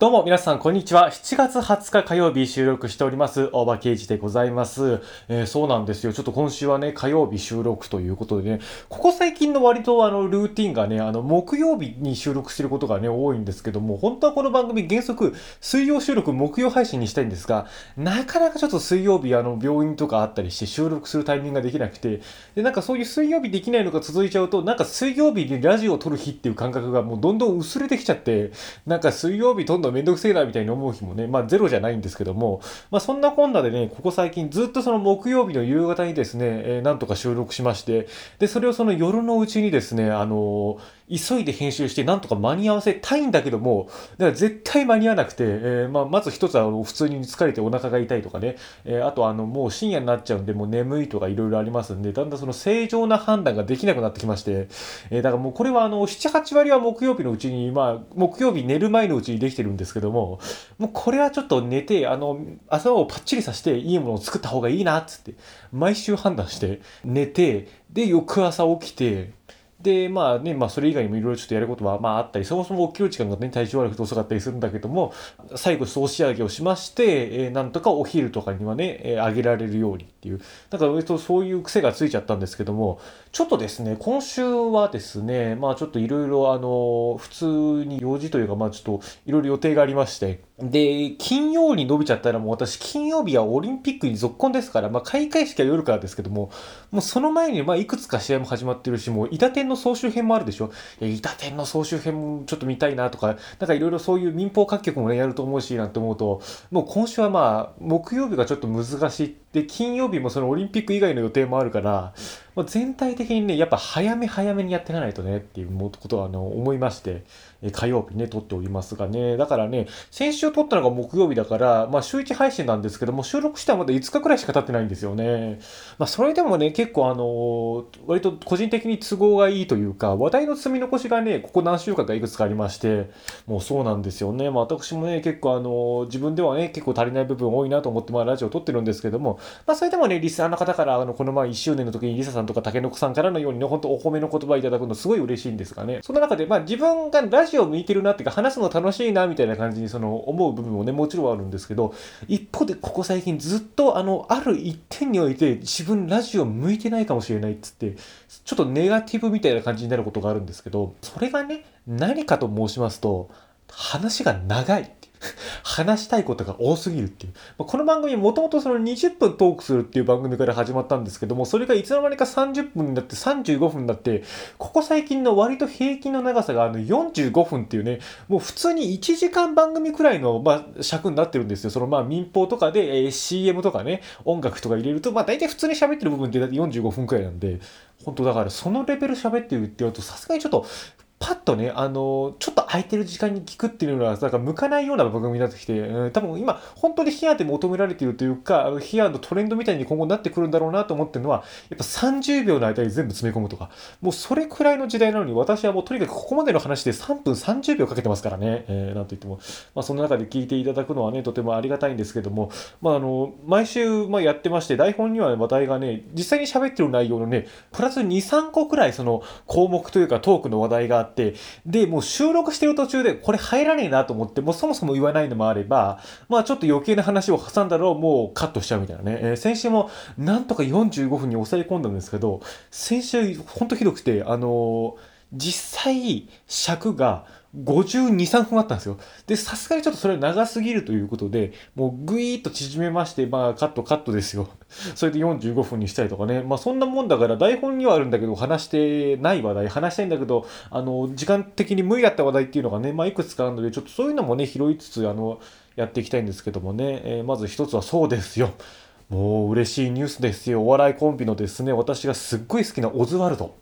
どうも皆さん、こんにちは。7月20日火曜日収録しております、大場刑事でございます。えー、そうなんですよ。ちょっと今週はね、火曜日収録ということでね、ここ最近の割とあの、ルーティンがね、あの、木曜日に収録してることがね、多いんですけども、本当はこの番組原則、水曜収録、木曜配信にしたいんですが、なかなかちょっと水曜日、あの、病院とかあったりして収録するタイミングができなくて、で、なんかそういう水曜日できないのが続いちゃうと、なんか水曜日にラジオを撮る日っていう感覚がもうどんどん薄れてきちゃって、なんか水曜日どんどんめんどくせえなみたいに思う日もね、まあゼロじゃないんですけども、まあそんなこんなでね、ここ最近ずっとその木曜日の夕方にですね、えー、なんとか収録しまして、で、それをその夜のうちにですね、あのー急いで編集してなんとか間に合わせたいんだけども、だから絶対間に合わなくて、えー、まあ、まず一つは普通に疲れてお腹が痛いとかね、えー、あとあのもう深夜になっちゃうんでもう眠いとかいろいろありますんで、だんだんその正常な判断ができなくなってきまして、えー、だからもうこれはあの7、8割は木曜日のうちに、まあ木曜日寝る前のうちにできてるんですけども、もうこれはちょっと寝て、あの朝をパッチリさせていいものを作った方がいいなっつって、毎週判断して寝て、で翌朝起きて、で、まあね、まあそれ以外にもいろいろちょっとやることはまああったり、そもそも起きる時間がね、体調悪くて遅かったりするんだけども、最後総仕上げをしまして、えー、なんとかお昼とかにはね、えー、あげられるようにっていう、だから割とそういう癖がついちゃったんですけども、ちょっとですね、今週はですね、まあちょっといろいろあの、普通に用事というか、まあちょっといろいろ予定がありまして、で、金曜に伸びちゃったらもう私、金曜日はオリンピックに続婚ですから、まあ開会式は夜からですけども、もうその前にまあいくつか試合も始まってるし、もう、伊田天の総集編もあるでしょ。いや、伊田天の総集編もちょっと見たいなとか、なんかいろいろそういう民放各局もね、やると思うし、なんて思うと、もう今週はまあ、木曜日がちょっと難しい。で、金曜日もそのオリンピック以外の予定もあるから、まあ、全体的にね、やっぱ早め早めにやっていかないとねっていうことはあの思いまして、火曜日ね、撮っておりますがね、だからね、先週撮ったのが木曜日だから、まあ週1配信なんですけども、収録したらまだ5日くらいしか経ってないんですよね。まあそれでもね、結構あの割と個人的に都合がいいというか、話題の積み残しがね、ここ何週間かいくつかありまして、もうそうなんですよね。まあ私もね、結構あの自分ではね、結構足りない部分多いなと思って、まあラジオ撮ってるんですけども、まあそれでもね、リスナーの方から、あの、この前1周年の時にリサさんとか竹の子さんからのようにね、本当お褒めの言葉いただくのすごい嬉しいんですがね。その中で、まあ自分がラジオ向いてるなっていうか、話すの楽しいなみたいな感じにその思う部分もねもちろんあるんですけど一方でここ最近ずっとあのある一点において自分ラジオ向いてないかもしれないっつってちょっとネガティブみたいな感じになることがあるんですけどそれがね何かと申しますと話が長い。話したいことが多すぎるっていう。この番組もともとその20分トークするっていう番組から始まったんですけども、それがいつの間にか30分になって35分になって、ここ最近の割と平均の長さがあの45分っていうね、もう普通に1時間番組くらいの、まあ、尺になってるんですよ。そのまあ民放とかで、CM とかね、音楽とか入れると、まあ大体普通に喋ってる部分って45分くらいなんで、本当だからそのレベル喋ってるって言うとさすがにちょっとパッとね、あの、ちょっと空いてる時間に聞くっていうのは、なんか向かないような番組になってきて、うん、多分今、本当にヒアで求められているというか、ヒアのトレンドみたいに今後なってくるんだろうなと思ってるのは、やっぱ30秒の間に全部詰め込むとか、もうそれくらいの時代なのに、私はもうとにかくここまでの話で3分30秒かけてますからね、えー、なんといっても、まあその中で聞いていただくのはね、とてもありがたいんですけども、まああの、毎週、まあ、やってまして、台本には話題がね、実際に喋ってる内容のね、プラス2、3個くらいその項目というかトークの話題があって、で、もう収録してる途中でこれ入らねえなと思って、もうそもそも言わないのもあれば、まあちょっと余計な話を挟んだらもうカットしちゃうみたいなね。えー、先週もなんとか45分に抑え込んだんですけど、先週ほんとひどくて、あのー、実際尺が52、3分あったんですよ。で、さすがにちょっとそれ長すぎるということで、もうぐいーっと縮めまして、まあカットカットですよ。それで45分にしたりとかね。まあそんなもんだから台本にはあるんだけど、話してない話題、話したいんだけど、あの、時間的に無理だった話題っていうのがね、まあいくつかあるので、ちょっとそういうのもね、拾いつつ、あの、やっていきたいんですけどもね。えー、まず一つはそうですよ。もう嬉しいニュースですよ。お笑いコンビのですね、私がすっごい好きなオズワルド。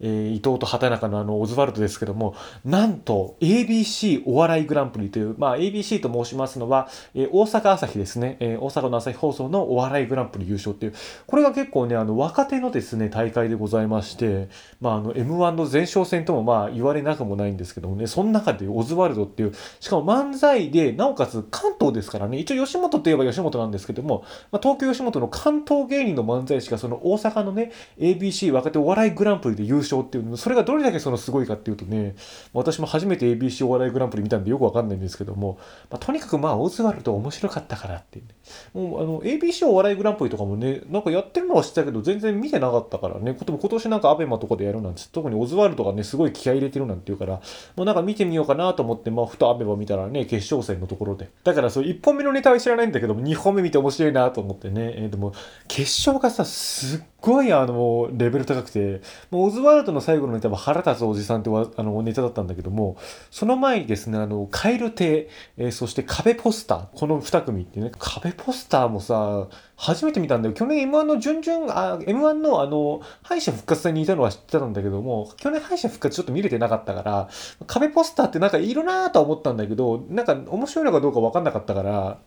えー、伊藤と畑中のあのオズワルドですけども、なんと ABC お笑いグランプリという、まあ ABC と申しますのは、えー、大阪朝日ですね、えー、大阪の朝日放送のお笑いグランプリ優勝っていう、これが結構ね、あの若手のですね、大会でございまして、まああの M1 の前哨戦ともまあ言われなくもないんですけどもね、その中でオズワルドっていう、しかも漫才で、なおかつ関東ですからね、一応吉本といえば吉本なんですけども、まあ、東京吉本の関東芸人の漫才師がその大阪のね、ABC 若手お笑いグランプリで優勝賞っていうのそれがどれだけそのすごいかっていうとね私も初めて ABC お笑いグランプリ見たんでよくわかんないんですけども、まあ、とにかくまあオズワルド面白かったからっていうね。もうあの ABC お笑いグランプリとかもねなんかやってるのは知ってたけど全然見てなかったからね。今年なんかアベマとかでやるなんて特にオズワルドがねすごい気合い入れてるなんていうからもうなんか見てみようかなと思ってまあふとアベマ見たらね決勝戦のところで。だからそう1本目のネタは知らないんだけども2本目見て面白いなと思ってね、えー、でも決勝がさすっごいあのレベル高くてもうオズワルドの最後のネタは腹立つおじさんってあのネタだったんだけどもその前にですねあのカエル亭、えー、そして壁ポスターこの2組ってね壁ポスターもさ初めて見たんだよ。去年 M1 の準々あ M1 のあの敗者復活戦にいたのは知ってたんだけども去年敗者復活ちょっと見れてなかったから壁ポスターってなんかいるなーとは思ったんだけどなんか面白いのかどうか分かんなかったから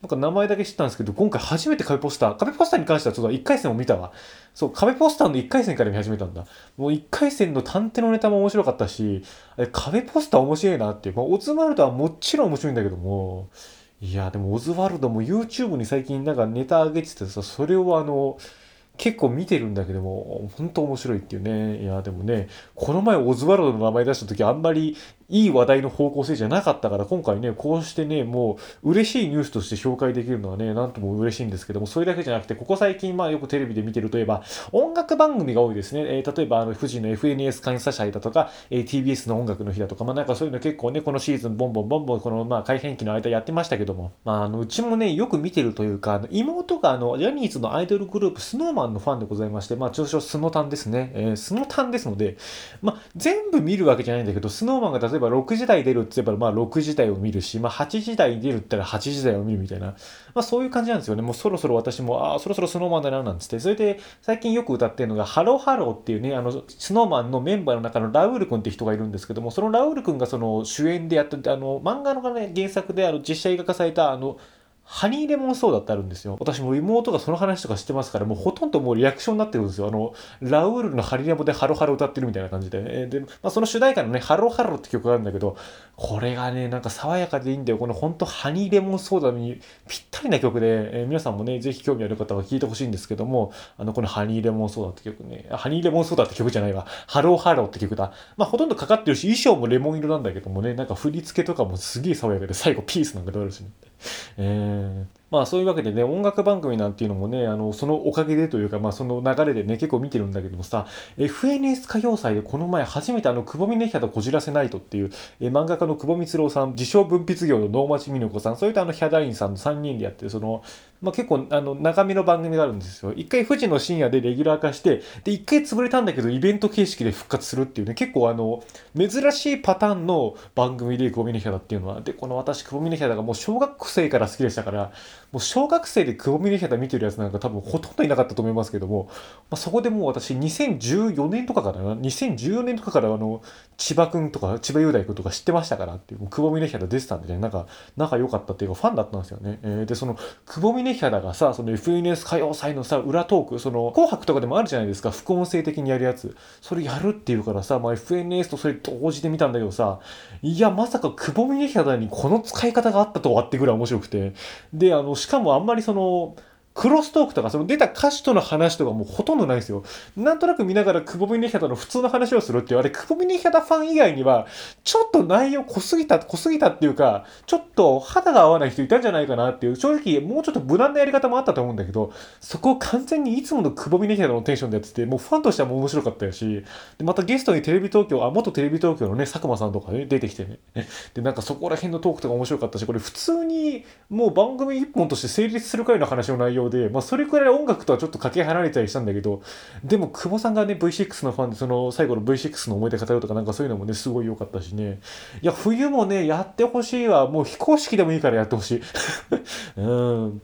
なんか名前だけ知ったんですけど今回初めて壁ポスター壁ポスターに関してはちょっと1回戦を見たわ。そう壁ポスターの1回戦から見始めたんだ。もう1回戦の探偵のネタも面白かったし壁ポスター面白いなっていう、まあ、オズワルドはもちろん面白いんだけどもいやでもオズワルドも YouTube に最近なんかネタ上げててさそれをあの結構見てるんだけども本当面白いっていうね。いやでもねこの前オズワルドの名前出した時あんまりいい話題の方向性じゃなかったから今回ねこうしてねもう嬉しいニュースとして紹介できるのはねなんとも嬉しいんですけどもそれだけじゃなくてここ最近まあよくテレビで見てるといえば音楽番組が多いですね、えー、例えばあの富士の FNS 監査者だとか、えー、TBS の音楽の日だとかまあなんかそういうの結構ねこのシーズンボンボンボンボンこのまあ改編期の間やってましたけどもまああのうちもねよく見てるというかあの妹があのジャニーズのアイドルグループ SnowMan のファンでございましてまあ通称スノタンですね、えー、スノタンですのでまあ全部見るわけじゃないんだけど SnowMan が例えば6時台出るって言えば、まあ、6時台を見るし、まあ、8時台に出るって言ったら8時台を見るみたいな、まあ、そういう感じなんですよね。もうそろそろ私も、ああ、そろそろ Snow Man だな、なんつって。それで、最近よく歌ってるのが、 HELLO HELLO っていうね、あの Snow Man のメンバーの中のラウール君って人がいるんですけども、そのラウール君がその主演でやってあの、漫画の、ね、原作であの実写映画化された、あの、ハニーレモンソーダってあるんですよ。私も妹がその話とか知ってますから、もうほとんどもうリアクションになってるんですよ。あの、ラウールのハニーレモでハロハロ歌ってるみたいな感じで。で、まあ、その主題歌のね、ハロハロって曲があるんだけど、これがね、なんか爽やかでいいんだよ。このほんとハニーレモンソーダにぴったりな曲で、えー、皆さんもね、ぜひ興味ある方は聴いてほしいんですけども、あの、このハニーレモンソーダって曲ね、ハニーレモンソーダって曲じゃないわ。 HELLO HELLO って曲だ。まあ、ほとんどかかってるし、衣装もレモン色なんだけどもね、なんか振り付けとかもすげえ爽やかで、最後ピースなんかであるしね。えーまあそういうわけでね、音楽番組なんていうのもね、あの、そのおかげでというか、まあその流れでね、結構見てるんだけどもさ、FNS 歌謡祭でこの前初めてあの、くぼみねひゃとこじらせないとっていう、え漫画家の久保光郎さん、自称文筆業の能町美奈子さん、それとあの、ヒャダインさんの3人でやってる、その、まあ、結構あの長めの番組があるんですよ。一回富士の深夜でレギュラー化して、で、一回潰れたんだけど、イベント形式で復活するっていうね、結構あの、珍しいパターンの番組で、久保峰ヒャダっていうのは。で、この私、久保峰ヒャダがもう小学生から好きでしたから、もう小学生で久保峰ヒャダ見てるやつなんか多分ほとんどいなかったと思いますけども、まあ、そこでもう私、2014年とかからな、2014年とかからあの、千葉くんとか、千葉雄大くんとか知ってましたからっていう、久保峰ヒャダ出てたんでね、なんか、仲良かったっていうか、ファンだったんですよね。えー、で、その、久保峰ヒャダがさ、その FNS 歌謡祭のさ、裏トーク、その、紅白とかでもあるじゃないですか、副音声的にやるやつ。それやるっていうからさ、まあ、FNS とそれ同時で見たんだけどさ、いや、まさか久保峰ヒャダにこの使い方があったとはってぐらい面白くて。で、あの、しかもあんまりその、クロストークとか、その出た歌手との話とかもうほとんどないですよ。なんとなく見ながらクボミネヒャダの普通の話をするっていう、あれ、クボミネヒャダファン以外には、ちょっと内容濃すぎた、濃すぎたっていうか、ちょっと肌が合わない人いたんじゃないかなっていう、正直もうちょっと無難なやり方もあったと思うんだけど、そこを完全にいつものクボミネヒャダのテンションでやってて、もうファンとしてはもう面白かったし、で、またゲストにテレビ東京、あ、元テレビ東京のね、佐久間さんとかね、出てきてね。で、なんかそこら辺のトークとか面白かったし、これ普通にもう番組一本として成立するくらいの話の内容で、まあそれくらい音楽とはちょっとかけ離れたりしたんだけど、でも久保さんがね、V6 のファンで、その最後の V6 の思い出語るとかなんかそういうのもね、すごい良かったしね。いや、冬もね、やってほしいわ。もう非公式でもいいからやってほしい。うん。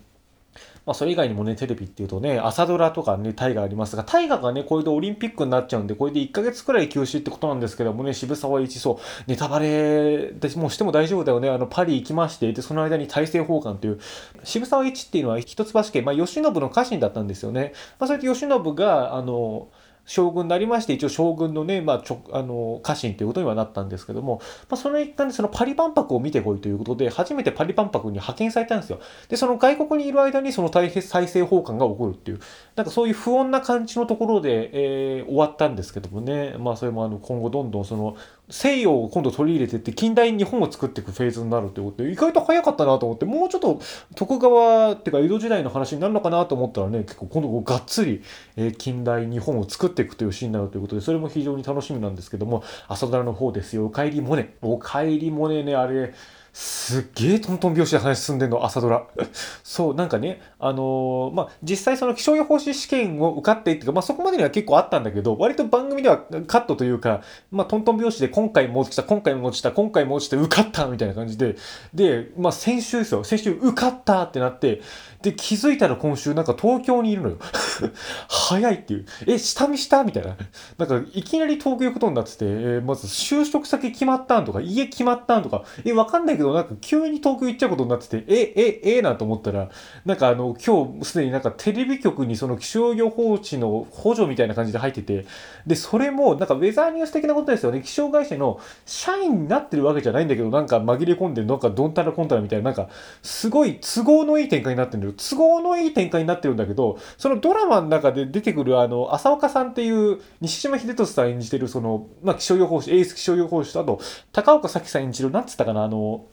まあ、それ以外にもね、テレビっていうとね、朝ドラとかね、大河ありますが、大河がね、これでオリンピックになっちゃうんで、これで1ヶ月くらい休止ってことなんですけどもね、渋沢一そう、ネタバレでもうしても大丈夫だよね、あの、パリ行きまして、で、その間に大政奉還という、渋沢一っていうのは一橋家、まあ、慶喜の家臣だったんですよね。まあ、それで慶喜が、あの、将軍になりまして、一応将軍のね、まあ、ちょあの家臣ということにはなったんですけども、まあ、その一環でそのパリ万博を見てこいということで、初めてパリ万博に派遣されたんですよ。で、その外国にいる間にその再生奉還が起こるっていう、なんかそういう不穏な感じのところで、えー、終わったんですけどもね、まあ、それもあの今後どんどんその西洋を今度取り入れてって近代日本を作っていくフェーズになるということで意外と早かったなと思ってもうちょっと徳川っていうか江戸時代の話になるのかなと思ったらね結構今度がっつり、え、近代日本を作っていくというシーンになるということでそれも非常に楽しみなんですけども朝ドラの方ですよ「おかえりモネ」「おかえりモネね」あれすっげえトントン拍子で話進んでんの、朝ドラ。そう、なんかね、あのー、まあ、実際その気象予報士試験を受かってっていうか、まあ、そこまでには結構あったんだけど、割と番組ではカットというか、まあ、トントン拍子で今回も落ちた、今回も落ちた、今回も落ちて受かったみたいな感じで、で、まあ、先週ですよ。先週受かったってなって、で、気づいたら今週なんか東京にいるのよ。早いっていう。え、下見したみたいな。なんか、いきなり東京行くことになってて、えー、まず就職先決まったんとか、家決まったんとか、え、わかんないけど、なんか急に東京行っちゃうことになってて、え、え、ええなと思ったら、なんかあの、今日すでになんかテレビ局にその気象予報士の補助みたいな感じで入ってて、で、それもなんかウェザーニュース的なことですよね。気象会社の社員になってるわけじゃないんだけど、なんか紛れ込んで、なんかドンタラコンタラみたいな、なんか、すごい都合のいい展開になってるんだよ。都合のいい展開になってるんだけど、そのドラマの中で出てくるあの、浅岡さんっていう西島秀俊さん演じてるその、まあ気象予報士、エース気象予報士と、あと、高岡早紀さん演じる、なんつったかな、あの、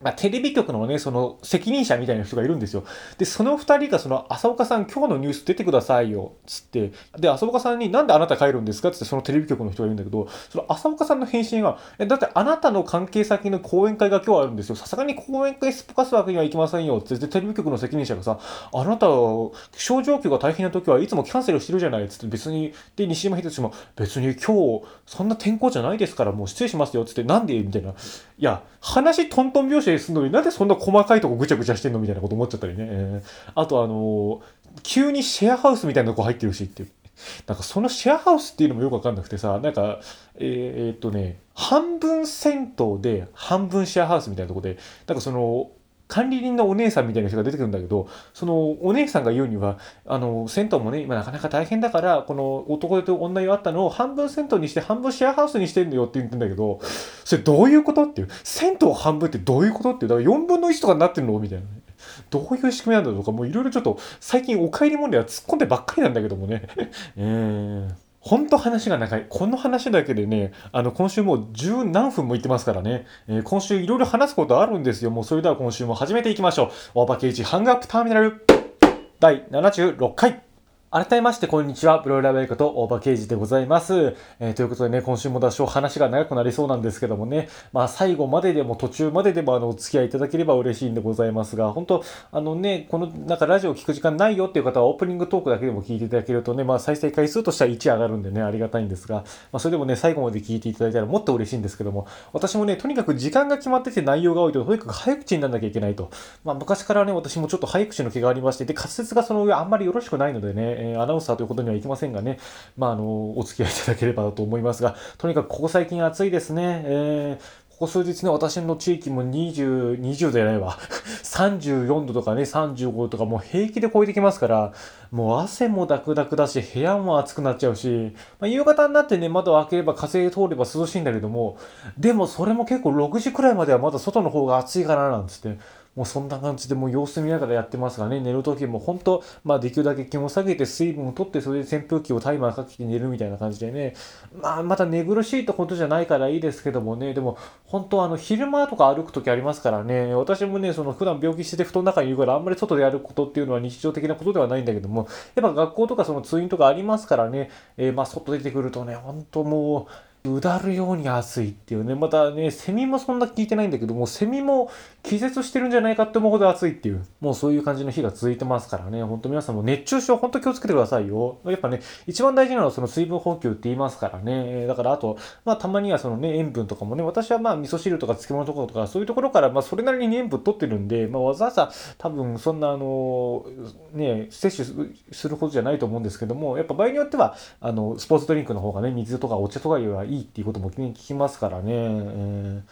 まあ、テレビ局のね、その責任者みたいな人がいるんですよ。で、その二人がその、浅岡さん今日のニュース出てくださいよ、つって、で、浅岡さんになんであなた帰るんですか？つってそのテレビ局の人がいるんだけど、その浅岡さんの返信が、え、だってあなたの関係先の講演会が今日あるんですよ。さすがに講演会すっぽかすわけにはいきませんよ、つって。テレビ局の責任者がさ、あなた、気象状況が大変な時はいつもキャンセルしてるじゃない。つって。別に、で、西山秀俊も、別に今日、そんな天候じゃないですから、もう失礼しますよ、つって、なんで？みたいな。いや、話トントン拍子でするのになんでそんな細かいとこぐちゃぐちゃしてんのみたいなこと思っちゃったりね。えー、あとあのー、急にシェアハウスみたいなとこ入ってるしっていう。なんかそのシェアハウスっていうのもよくわかんなくてさ、なんか、えー、っとね、半分銭湯で半分シェアハウスみたいなとこで、なんかその、管理人のお姉さんみたいな人が出てくるんだけど、そのお姉さんが言うには、あの、銭湯もね、今なかなか大変だから、この男と女湯あったのを半分銭湯にして半分シェアハウスにしてんのよって言ってんだけど、それどういうことっていう。銭湯半分ってどういうことっていう。だから4分の1とかになってんのみたいな、どういう仕組みなんだとか、もういろいろちょっと最近お帰り問題は突っ込んでばっかりなんだけどもね。えーほんと話が長い。この話だけでね、あの、今週もう十何分も言ってますからね、えー、今週いろいろ話すことあるんですよ。もうそれでは今週も始めていきましょう。おばけいちハングアップターミナル第76回。改めましてこんにちは。ブロイラーベイカと大場刑事でございます。えー、ということでね、今週も多少話が長くなりそうなんですけどもね、まあ最後まででも途中まででもあのお付き合いいただければ嬉しいんでございますが、本当あのね、このなんかラジオ聞く時間ないよっていう方はオープニングトークだけでも聞いていただけるとね、まあ再生回数としては1上がるんでね、ありがたいんですが、まあそれでもね、最後まで聞いていただいたらもっと嬉しいんですけども、私もね、とにかく時間が決まってて内容が多いと、とにかく早口にならなきゃいけないと。まあ昔からね、私もちょっと早口の気がありまして、で、滑舌がその上あんまりよろしくないのでね、え、アナウンサーということにはいきませんがね、まあ、あの、お付き合いいただければと思いますが、とにかくここ最近暑いですね。えーここ数日ね、私の地域も20、20じゃないわ。34度とかね、35度とかもう平気で超えてきますから、もう汗もダクダクだし、部屋も暑くなっちゃうし、まあ、夕方になってね、窓を開ければ風通れば涼しいんだけども、でもそれも結構6時くらいまではまだ外の方が暑いかななんつって、もうそんな感じでもう様子見ながらやってますがね、寝る時も本当、まあできるだけ気温下げて水分を取って、それで扇風機をタイマーかけて寝るみたいな感じでね、まあまた寝苦しいってことじゃないからいいですけどもね、でも本当あの昼間とか歩く時ありますからね、私もね、その普段病気してて布団の中にいるからあんまり外でやることっていうのは日常的なことではないんだけども、やっぱ学校とかその通院とかありますからね、えー、まあ外出てくるとね、本当もう、うだるように暑いっていうね、またね、セミもそんな聞いてないんだけども、セミも気絶してるんじゃないかって思うほど暑いっていう、もうそういう感じの日が続いてますからね、ほんと皆さんも熱中症ほんと気をつけてくださいよ。やっぱね、一番大事なのはその水分補給って言いますからね、だからあと、まあたまにはそのね、塩分とかもね、私はまあ味噌汁とか漬物とかとかそういうところから、まあそれなりに塩分取ってるんで、まあわざわざ多分そんなあの、ね、摂取するほどじゃないと思うんですけども、やっぱ場合によっては、あの、スポーツドリンクの方がね、水とかお茶とかよりはいいっていうことも聞きますからね。えー、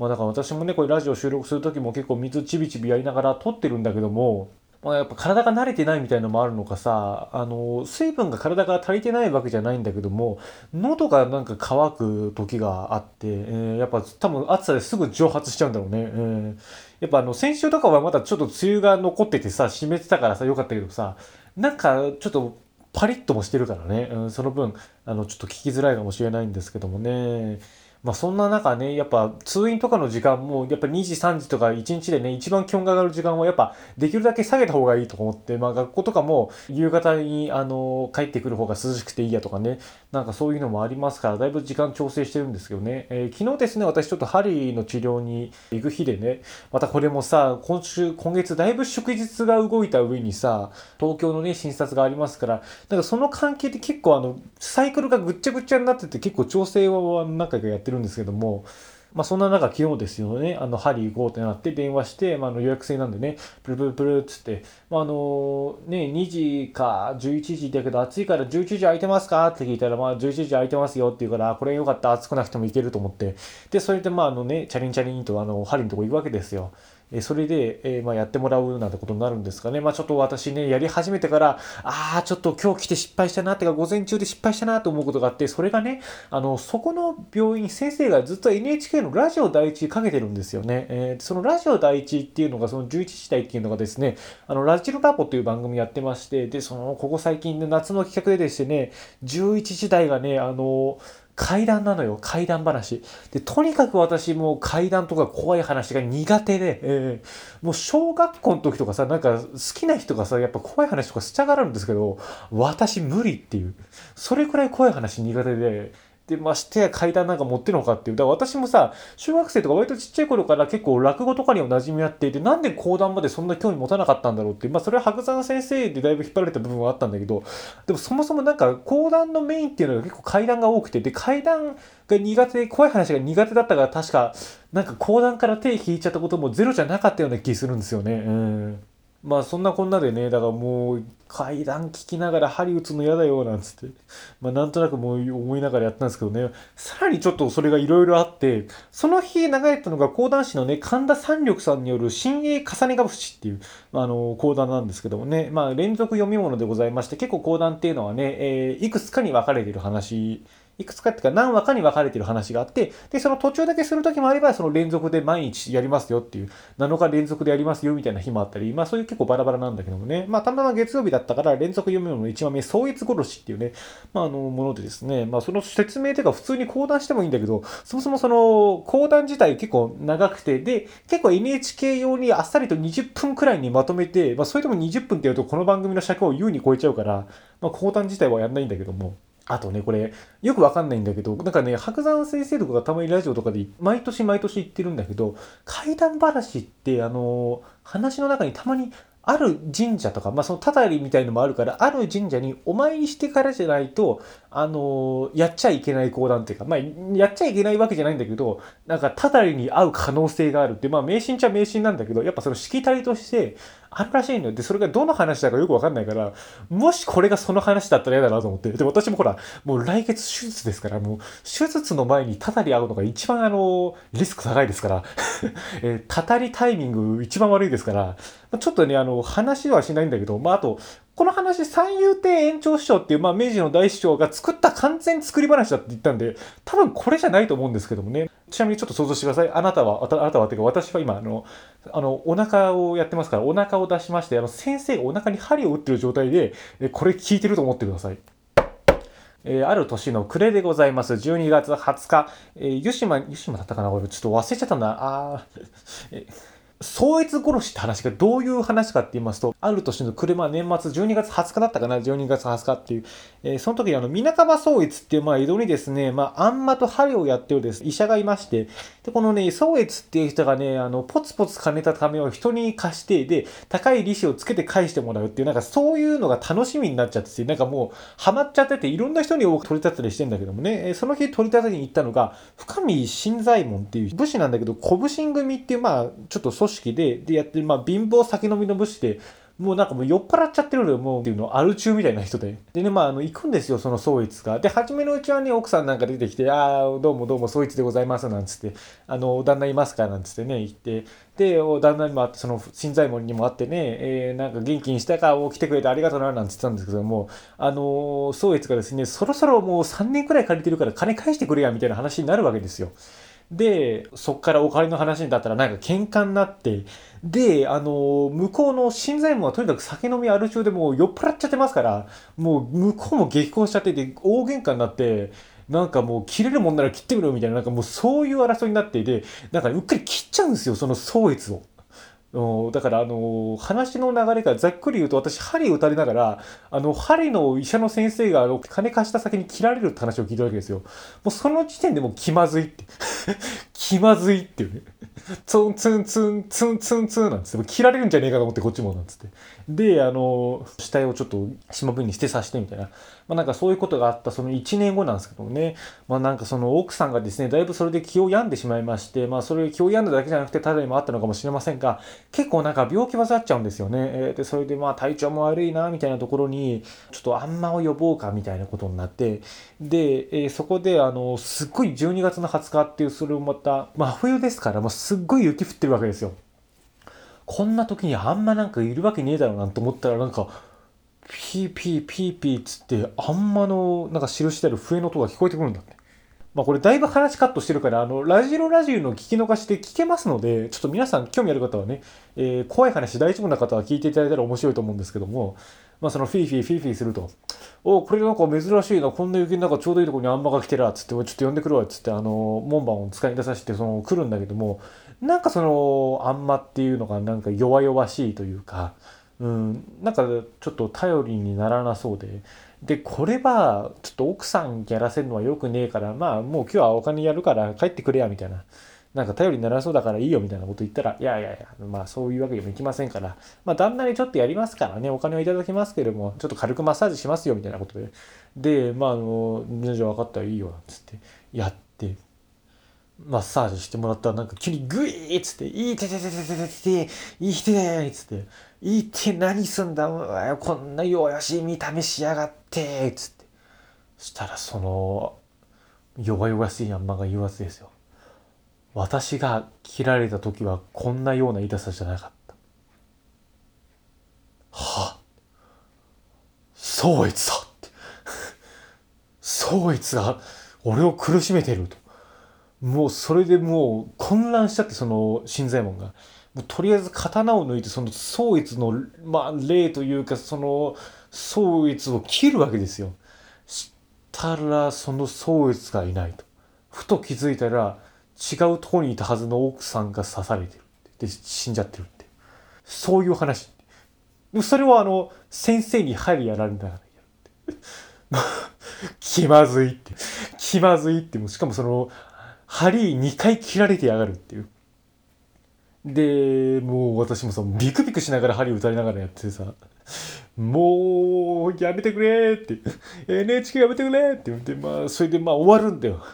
まあだから私もね、これラジオ収録する時も結構水ちびちびやりながら撮ってるんだけども、まあ、やっぱ体が慣れてないみたいのもあるのかさ、あの、水分が体が足りてないわけじゃないんだけども、喉がなんか乾く時があって、えー、やっぱ多分暑さですぐ蒸発しちゃうんだろうね。えー、やっぱあの、先週とかはまだちょっと梅雨が残っててさ、湿ってたからさ、よかったけどさ、なんかちょっとパリッともしてるからね、うん、その分、あの、ちょっと聞きづらいかもしれないんですけどもね。まあそんな中ね、やっぱ通院とかの時間も、やっぱ2時、3時とか1日でね、一番気温が上がる時間はやっぱできるだけ下げた方がいいと思って、まあ学校とかも夕方にあの帰ってくる方が涼しくていいやとかね、なんかそういうのもありますから、だいぶ時間調整してるんですけどね、えー、昨日ですね、私ちょっと針の治療に行く日でね、またこれもさ、今週、今月だいぶ祝日が動いた上にさ、東京のね、診察がありますから、なんかその関係で結構あの、サイクルがぐっちゃぐちゃになってて結構調整は何回かやってるんですけども、まあ、そんな中、昨日ですよね、あの、針行こうってなって電話して、まあ、あの予約制なんでね、プルプルプルっつって、まあ、あの、ね、2時か11時だけど、暑いから11時空いてますかって聞いたら、まあ、11時空いてますよって言うから、これよかった、暑くなくてもいけると思って、で、それで、まあ、あのね、チャリンチャリンと、あの、針のとこ行くわけですよ。えそれで、え、まあ、やってもらうなんてことになるんですかね。まあ、ちょっと私ね、やり始めてから、ああ、ちょっと今日来て失敗したなってか、午前中で失敗したなと思うことがあって、それがね、あの、そこの病院、先生がずっと NHK のラジオ第一かけてるんですよね。えー、そのラジオ第一っていうのが、その11時台っていうのがですね、あの、ラジオラボという番組やってまして、で、その、ここ最近で夏の企画ででしてね、11時台がね、あの、階段なのよ。怪談話。で、とにかく私も階段とか怖い話が苦手で、えー、もう小学校の時とかさ、なんか好きな人がさ、やっぱ怖い話とかしちゃがるんですけど、私無理っていう。それくらい怖い話苦手で、でましてや階段なんか持ってるのかっていう。だから私もさ、小学生とか割とちっちゃい頃から結構落語とかにも馴染みあっていて、なんで講談までそんな興味持たなかったんだろうって。まあそれは白山先生でだいぶ引っ張られた部分はあったんだけど、でもそもそもなんか講談のメインっていうのが結構階段が多くて、で、階段が苦手で、怖い話が苦手だったから確か、なんか講談から手引いちゃったこともゼロじゃなかったような気するんですよね。うん。まあそんなこんなでね、だからもう階段聞きながら針打つの嫌だよなんつって、まあなんとなくもう思いながらやったんですけどね、さらにちょっとそれがいろいろあって、その日流れたのが講談師のね、神田三緑さんによる新鋭重ねが節っていう、あの、講談なんですけどもね、まあ連続読み物でございまして、結構講談っていうのはね、えー、いくつかに分かれている話いくつかっていうか何話かに分かれてる話があって、で、その途中だけする時もあれば、その連続で毎日やりますよっていう、7日連続でやりますよみたいな日もあったり、まあそういう結構バラバラなんだけどもね、まあたまたま月曜日だったから連続読むのの1話目、創越殺しっていうね、まああの、ものでですね、まあその説明というか普通に講談してもいいんだけど、そもそもその講談自体結構長くて、で、結構 NHK 用にあっさりと20分くらいにまとめて、まあそれでも20分って言うとこの番組の尺を優に超えちゃうから、まあ講談自体はやんないんだけども、あとね、これ、よくわかんないんだけど、なんかね、白山先生とかがたまにラジオとかで、毎年毎年言ってるんだけど、怪談話って、あの、話の中にたまにある神社とか、まあそのたたりみたいのもあるから、ある神社にお参りしてからじゃないと、あのやっちゃいけない講談っていうか、まあ、やっちゃいけないわけじゃないんだけど、なんかたたりに合う可能性があるって、まあ迷信っちゃ迷信なんだけど、やっぱそのしきたりとして、あるらしいのよ。で、それがどの話だかよくわかんないから、もしこれがその話だったら嫌だなと思って。で、私もほら、もう来月手術ですから、もう手術の前にたたり合うのが一番あの、リスク高いですから、えー、たたりタイミング一番悪いですから、ちょっとね、あの、話はしないんだけど、まあ、あと、この話、三遊亭延長師匠っていう、まあ、明治の大師匠が作った完全作り話だって言ったんで、多分これじゃないと思うんですけどもね。ちなみにちょっと想像してください。あなたは、あなたはっていうか、私は今、あの、あの、お腹をやってますから、お腹を出しまして、あの、先生がお腹に針を打ってる状態で、これ聞いてると思ってください。えー、ある年の暮れでございます。12月20日、えー、湯島、湯島だったかな？これちょっと忘れちゃったんだ。あー、えー総越殺しって話がどういう話かって言いますと、ある年の車、年末12月20日だったかな、12月20日っていう、えー、その時にあの、皆川宗越っていう、まあ、江戸にですね、まあ、あんまと針をやってるです、医者がいまして、で、このね、宗越っていう人がね、あの、ポツポツ金た金を人に貸して、で、高い利子をつけて返してもらうっていう、なんかそういうのが楽しみになっちゃってて、なんかもう、ハマっちゃってて、いろんな人に多く取り立てたりしてんだけどもね、えー、その日取り立てに行ったのが、深見新左衛門っていう武士なんだけど、小武神組っていう、まあ、ちょっと組織で、でやってる、まあ、貧乏酒飲みの武士で、もうなんかもう酔っ払っちゃってるのよ、もうっていうの、アル中みたいな人で。でね、まあ、あの、行くんですよ、その宗一が。で、初めのうちはね、奥さんなんか出てきて、ああ、どうもどうも宗一でございます、なんつって、あの、旦那いますか、なんつってね、言って、で、お旦那にもあって、その、新左衛門にもあってね、えー、なんか元気にしたか、来てくれてありがとうな、なんつってたんですけども、あの、宗一がですね、そろそろもう3年くらい借りてるから金返してくれや、みたいな話になるわけですよ。で、そっからお金の話になったらなんか喧嘩になって、で、あの、向こうの新左衛門はとにかく酒飲みある中でもう酔っ払っちゃってますから、もう向こうも激高しちゃってて、大喧嘩になって、なんかもう切れるもんなら切ってみろみたいな、なんかもうそういう争いになっていて、なんかうっかり切っちゃうんですよ、その創越を。だからあの話の流れからざっくり言うと私針打たれながらあの針の医者の先生があの金貸した先に切られるって話を聞いたわけですよ。もうその時点でもう気まずいって 気まずいっていうねツンツンツンツンツンツンなんつって切られるんじゃねえかと思ってこっちもなんつって。であの死体をちょっと島分に捨てさせてみたいな。まあなんかそういうことがあったその1年後なんですけどもね。まあなんかその奥さんがですねだいぶそれで気を病んでしまいましてまあそれ気を病んだだけじゃなくてただにもあったのかもしれませんが結構なんか病気患っちゃうんですよね、えー、でそれでまあ体調も悪いなみたいなところにちょっとあんまを呼ぼうかみたいなことになって。で、えー、そこであのすっごい12月の20日っていうそれをまた真冬ですからもうすっごい雪降ってるわけですよこんな時にあんまなんかいるわけねえだろうなんて思ったらなんかピーピーピーピーっつってあんまのなんか記してある笛の音が聞こえてくるんだって。まあこれだいぶ話カットしてるから、あの、らじるらじるの聞き逃しで聞けますので、ちょっと皆さん興味ある方はね、えー、怖い話大丈夫な方は聞いていただいたら面白いと思うんですけども、まあそのフィーフィーフィーフィーすると、おこれなんか珍しいな、こんな雪の中ちょうどいいとこにあんまが来てら、つって、ちょっと呼んでくるわ、つって、あの、門番を使い出させて、その、来るんだけども、なんかその、あんまっていうのがなんか弱々しいというか、うん、なんかちょっと頼りにならなそうで、で、これは、ちょっと奥さんやらせるのはよくねえから、まあ、もう今日はお金やるから帰ってくれや、みたいな。なんか頼りにならそうだからいいよ、みたいなこと言ったら、いやいやいや、まあそういうわけにもいきませんから、まあ旦那にちょっとやりますからね、お金をいただきますけれども、ちょっと軽くマッサージしますよ、みたいなことで。で、まああの、じゃあ分かったらいいよ、つって、やって、マッサージしてもらったらなんか急にグイーっつって、いいててててててて、いいてっつって、いいって何すんだこんな弱々しい見た目しやがってつって。したらその、弱々しいヤンマが言うわけですよ。私が切られた時はこんなような痛さじゃなかった。はあ、そういつだって。そういつが俺を苦しめてると。もうそれでもう混乱しちゃってその新左衛門が。もうとりあえず刀を抜いてその宗一のまあ霊というかその宗一を切るわけですよ。したらその宗一がいないと。ふと気づいたら違うとこにいたはずの奥さんが刺されてるで死んじゃってるって。そういう話。それはあの先生に針やられながらやるって。気まずいって。気まずいって。しかもその針2回切られてやがるっていう。で、もう私もさ、ビクビクしながら針打たれながらやっててさ、もう、やめてくれって、NHK やめてくれって言って、まあ、それでまあ終わるんだよ。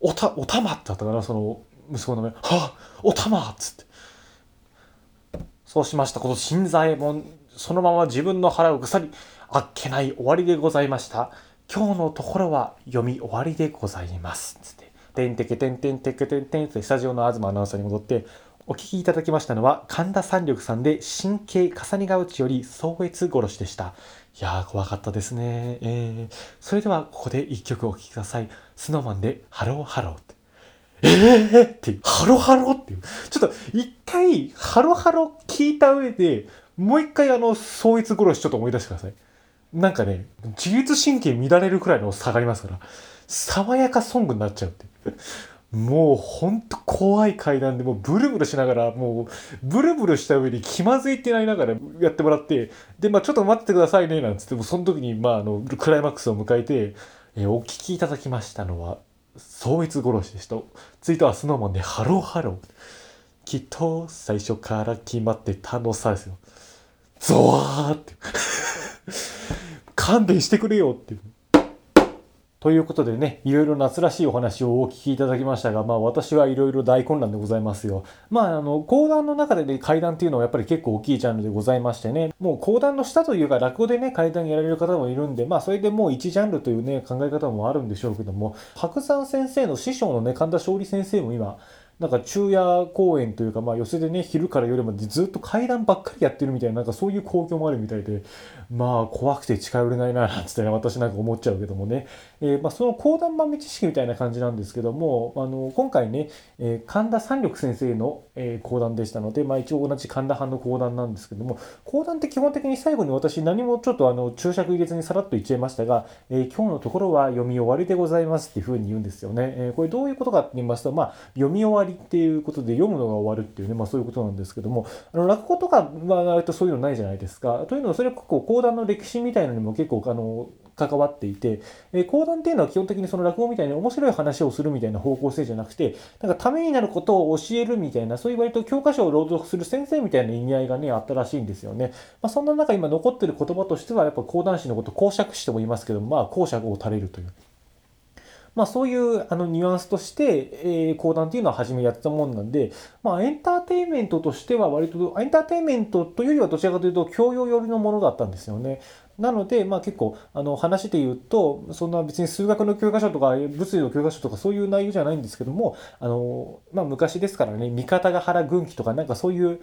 おた、おたまってあったかな、その息子の名前。はあ、おたまっつって。そうしました。この新左衛門、そのまま自分の腹を腐り、あっけない終わりでございました。今日のところは読み終わりでございます。つって。てんてけてんてんてけてんてんってスタジオの東アナウンサーに戻ってお聞きいただきましたのは神田山緑さんで真景累ヶ淵より宗悦殺しでしたいやー怖かったですねえー、それではここで一曲お聴きください Snow Man で HELLO HELLO ってえーって、ハロハロっていう。ちょっと一回、ハロハロ聞いた上で、もう一回あの、総越殺しちょっと思い出してください。なんかね、自律神経乱れるくらいの差がりますから。爽やかソングになっちゃうって。もうほんと怖い階段でもうブルブルしながらもうブルブルした上に気まずいってなりながらやってもらってでまあちょっと待っててくださいねなんつってもその時にまああのクライマックスを迎えて、え、お聞きいただきましたのは宗悦殺しでした続いてはスノーマンでハローハロー。きっと最初から決まってたのさですよ。ゾワーって。勘弁してくれよってということでね、いろいろ夏らしいお話をお聞きいただきましたが、まあ私はいろいろ大混乱でございますよ。まああの、講談の中でね、怪談っていうのはやっぱり結構大きいジャンルでございましてね、もう講談の下というか落語でね、怪談やられる方もいるんで、まあそれでもう一ジャンルというね、考え方もあるんでしょうけども、伯山先生の師匠のね、神田松鯉先生も今、なんか昼夜公演というか、まあ、寄せでね、昼から夜までずっと階段ばっかりやってるみたいな、なんかそういう興行もあるみたいで、まあ、怖くて近寄れないな、なんつってね、私なんか思っちゃうけどもね。えー、まあ、その講談豆知識みたいな感じなんですけども、あの、今回ね、えー、神田三力先生の、えー、講談でしたので、まあ、一応同じ神田派の講談なんですけども、講談って基本的に最後に私何もちょっとあの、注釈入れずにさらっと言っちゃいましたが、えー、今日のところは読み終わりでございますっていうふうに言うんですよね。えー、これどういうことかって言いますと、まあ、読み終わりっていうことで、読むのが終わるっていうね、まあそういうことなんですけども、あの落語とかは割とそういうのないじゃないですか。というのはそれは結構講談の歴史みたいなのにも結構あの関わっていて、えー、講談っていうのは基本的にその落語みたいに面白い話をするみたいな方向性じゃなくて、なんかためになることを教えるみたいな、そういう割と教科書を朗読する先生みたいな意味合いがね、あったらしいんですよね。まあそんな中今残ってる言葉としては、やっぱ講談師のこと講釈師とも言いますけど、まあ講釈を垂れるという。まあ、そういうあのニュアンスとして、えー、講談っていうのは初めやってたもんなんで、まあ、エンターテインメントとしては割と、エンターテインメントというよりはどちらかというと教養寄りのものだったんですよね。なので、まあ結構、あの話で言うと、そんな別に数学の教科書とか物理の教科書とかそういう内容じゃないんですけども、あの、まあ昔ですからね、味方が原軍記とかなんかそういう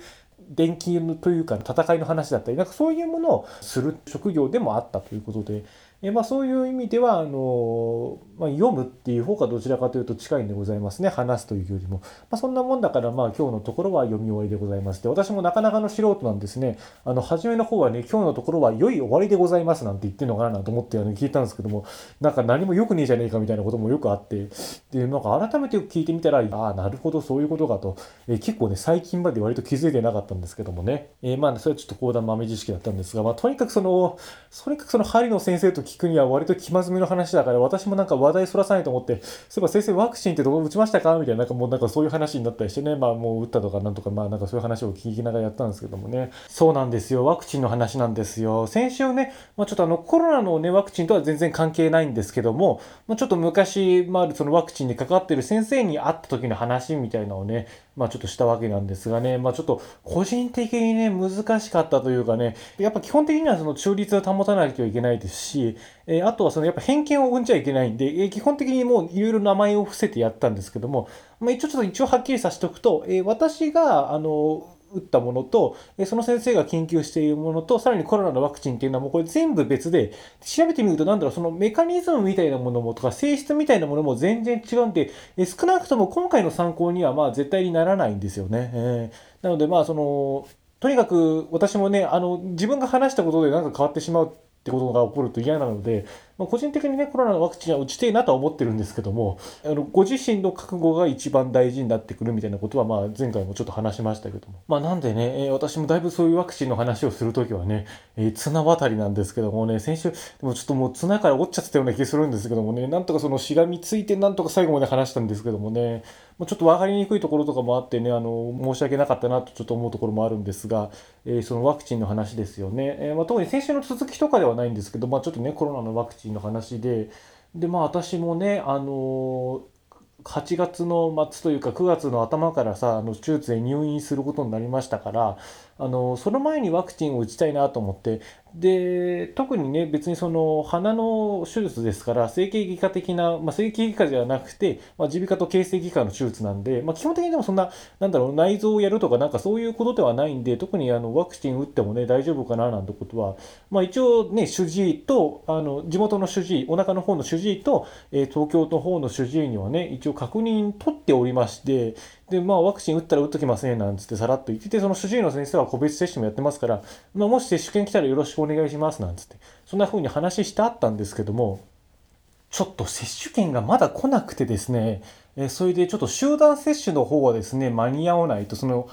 電気というか戦いの話だったり、なんかそういうものをする職業でもあったということで、えまあ、そういう意味ではあの、まあ、読むっていう方がどちらかというと近いんでございますね。話すというよりも、まあ、そんなもんだからまあ今日のところは読み終わりでございます。で私もなかなかの素人なんですね。あの初めの方はね今日のところは良い終わりでございますなんて言ってるのかなと思ってあの聞いたんですけども。なんか何も良くねえじゃねえかみたいなこともよくあって。でなんか改めて聞いてみたらああなるほどそういうことかと、え結構ね最近まで割と気づいてなかったんですけどもね、えー、まあそれはちょっと講談豆知識だったんですが、まあ、とにかくそのとにかくその針の先生と聞聞くには割と気まずみの話だから私もなんか話題そらさないと思ってそういえば先生ワクチンってどこ打ちましたか？みたいななんかもうなんかそういう話になったりしてね。まあもう打ったとかなんとかまあなんかそういう話を聞きながらやったんですけどもね。そうなんですよ。ワクチンの話なんですよ。先週ね、まあ、ちょっとあのコロナのねワクチンとは全然関係ないんですけども、まあ、ちょっと昔、まあ、そのワクチンに関わってる先生に会った時の話みたいなのをねまあちょっとしたわけなんですがね、まあちょっと個人的にね、難しかったというかね、やっぱ基本的にはその中立を保たなきゃいけないですし、えー、あとはそのやっぱ偏見を生んじゃいけないんで、えー、基本的にもういろいろ名前を伏せてやったんですけども、まあ一応ちょっと一応はっきりさせておくと、えー、私が、あの、打ったものと、その先生が研究しているものと、さらにコロナのワクチンっていうのはもうこれ全部別で、調べてみるとなんだろう、そのメカニズムみたいなものもとか性質みたいなものも全然違うんで、少なくとも今回の参考にはまあ絶対にならないんですよね。えー、なのでまあその、とにかく私もね、あの、自分が話したことでなんか変わってしまうってことが起こると嫌なので、まあ、個人的にね、コロナのワクチンは打ちてえなとは思ってるんですけども、あのご自身の覚悟が一番大事になってくるみたいなことは、まあ、前回もちょっと話しましたけども。まあ、なんでね、えー、私もだいぶそういうワクチンの話をするときはね、えー、綱渡りなんですけどもね、先週、でもちょっともう綱から折っちゃってたような気がするんですけどもね、なんとかそのしがみついてなんとか最後まで話したんですけどもね、もうちょっと分かりにくいところとかもあってね、あの、申し訳なかったなとちょっと思うところもあるんですが、えー、そのワクチンの話ですよね。えまあ、特に先週の続きとかではないんですけど、まあ、ちょっとね、コロナのワクチンの話で、でまあ私もねあの8月の末というか9月の頭からさあの手術で入院することになりましたからあのその前にワクチンを打ちたいなと思ってで特にね別にその鼻の手術ですから整形外科的な、まあ、整形外科ではなくて耳鼻科と形成外科の手術なんで、まあ、基本的にでもそんななんだろう内臓をやるとかなんかそういうことではないんで特にあのワクチン打ってもね大丈夫かななんてことは、まあ、一応ね主治医とあの地元の主治医お腹の方の主治医と、えー、東京の方の主治医にはね一応確認取っておりましてで、まあ、ワクチン打ったら打っときますね、なんつってさらっと言ってて、その主治医の先生は個別接種もやってますから、まあ、もし接種券来たらよろしくお願いします、なんつって、そんな風に話してあったんですけども、ちょっと接種券がまだ来なくてですね、えそれでちょっと集団接種の方はですね、間に合わないと、その、